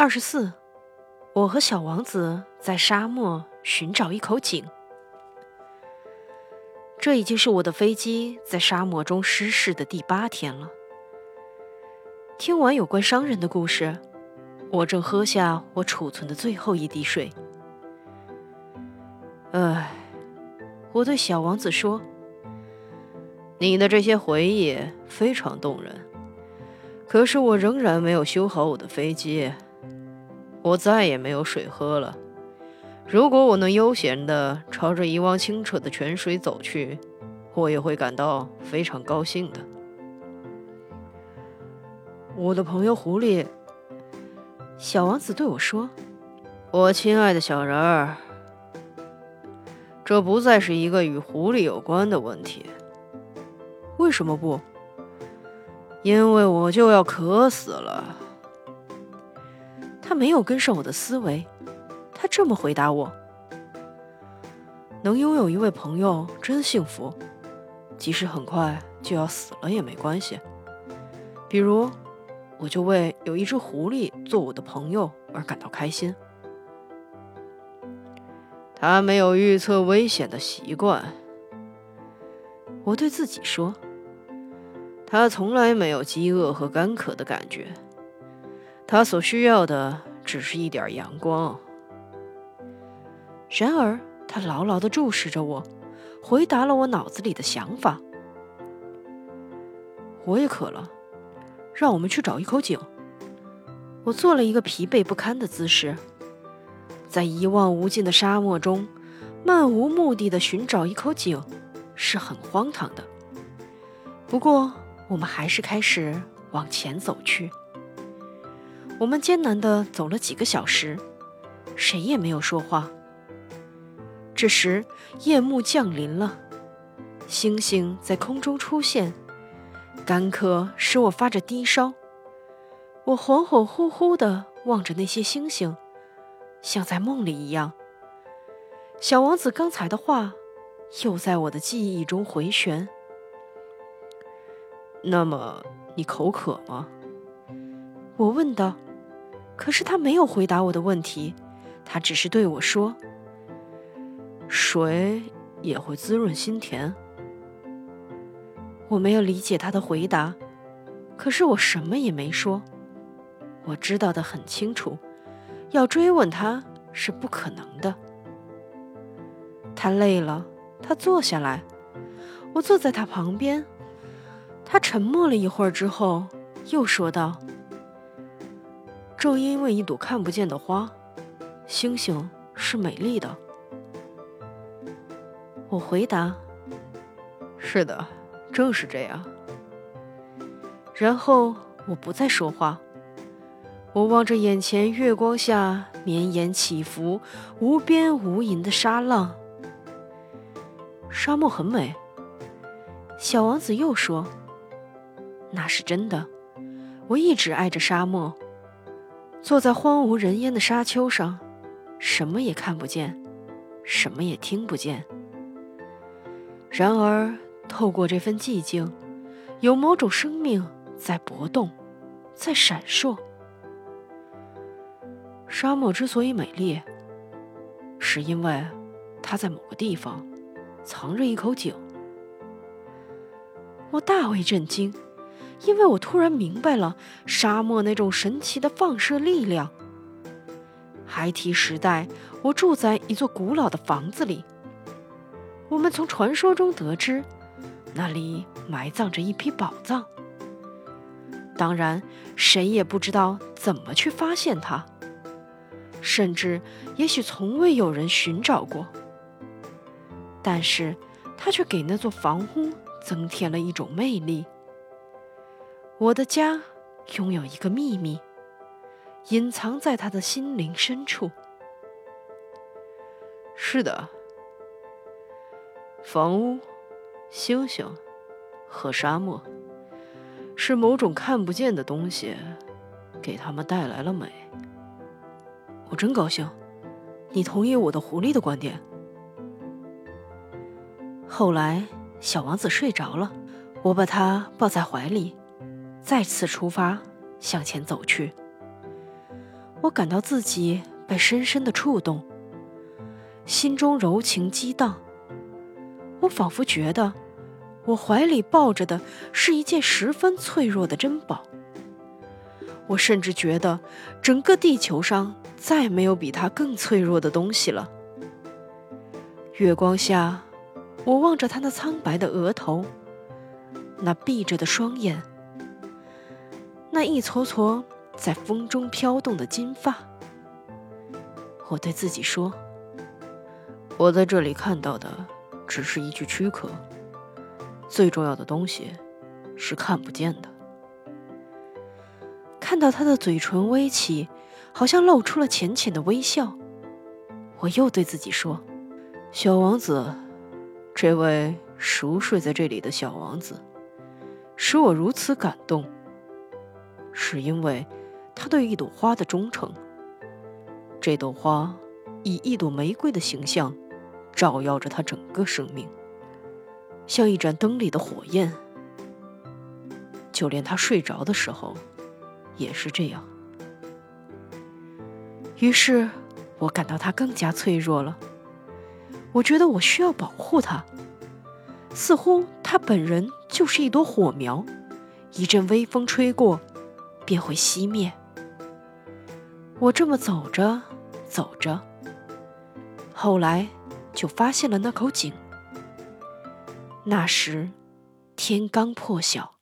二十四，我和小王子在沙漠寻找一口井。这已经是我的飞机在沙漠中失事的第八天了。听完有关商人的故事，我正喝下我储存的最后一滴水。唉，我对小王子说：“你的这些回忆非常动人，可是我仍然没有修好我的飞机。”我再也没有水喝了。如果我能悠闲地朝着一汪清澈的泉水走去，我也会感到非常高兴的。我的朋友狐狸，小王子对我说：“我亲爱的小人儿，这不再是一个与狐狸有关的问题。为什么不？因为我就要渴死了。”没有跟上我的思维，他这么回答我：“能拥有一位朋友真幸福，即使很快就要死了也没关系。比如，我就为有一只狐狸做我的朋友而感到开心。他没有预测危险的习惯。”我对自己说：“他从来没有饥饿和干渴的感觉。”他所需要的只是一点阳光。然而，他牢牢地注视着我，回答了我脑子里的想法。我也渴了，让我们去找一口井。我做了一个疲惫不堪的姿势，在一望无尽的沙漠中，漫无目的的寻找一口井，是很荒唐的。不过，我们还是开始往前走去。我们艰难地走了几个小时，谁也没有说话。这时，夜幕降临了，星星在空中出现，干渴使我发着低烧。我恍恍惚惚地望着那些星星，像在梦里一样。小王子刚才的话又在我的记忆中回旋。那么，你口渴吗？我问道。可是他没有回答我的问题，他只是对我说：“水也会滋润心田。”我没有理解他的回答，可是我什么也没说。我知道的很清楚，要追问他是不可能的。他累了，他坐下来，我坐在他旁边。他沉默了一会儿之后，又说道。正因为一朵看不见的花，星星是美丽的。我回答：“是的，正是这样。”然后我不再说话，我望着眼前月光下绵延起伏、无边无垠的沙浪。沙漠很美，小王子又说：“那是真的，我一直爱着沙漠。”坐在荒无人烟的沙丘上，什么也看不见，什么也听不见。然而，透过这份寂静，有某种生命在搏动，在闪烁。沙漠之所以美丽，是因为它在某个地方藏着一口井。我大为震惊。因为我突然明白了沙漠那种神奇的放射力量。孩提时代，我住在一座古老的房子里。我们从传说中得知，那里埋葬着一批宝藏。当然，谁也不知道怎么去发现它，甚至也许从未有人寻找过。但是，它却给那座房屋增添了一种魅力。我的家拥有一个秘密，隐藏在他的心灵深处。是的，房屋、星星和沙漠，是某种看不见的东西，给他们带来了美。我真高兴，你同意我的狐狸的观点。后来，小王子睡着了，我把他抱在怀里。再次出发，向前走去。我感到自己被深深的触动，心中柔情激荡。我仿佛觉得，我怀里抱着的是一件十分脆弱的珍宝。我甚至觉得，整个地球上再没有比它更脆弱的东西了。月光下，我望着他那苍白的额头，那闭着的双眼，那一撮撮在风中飘动的金发。我对自己说：“我在这里看到的只是一具躯壳，最重要的东西是看不见的。”看到他的嘴唇微起，好像露出了浅浅的微笑，我又对自己说：“小王子，这位熟睡在这里的小王子，使我如此感动，是因为他对一朵花的忠诚。这朵花以一朵玫瑰的形象，照耀着他整个生命，像一盏灯里的火焰。就连他睡着的时候。”也是这样。于是，我感到他更加脆弱了。我觉得我需要保护他，似乎他本人就是一朵火苗，一阵微风吹过，便会熄灭。我这么走着，走着，后来就发现了那口井。那时，天刚破晓。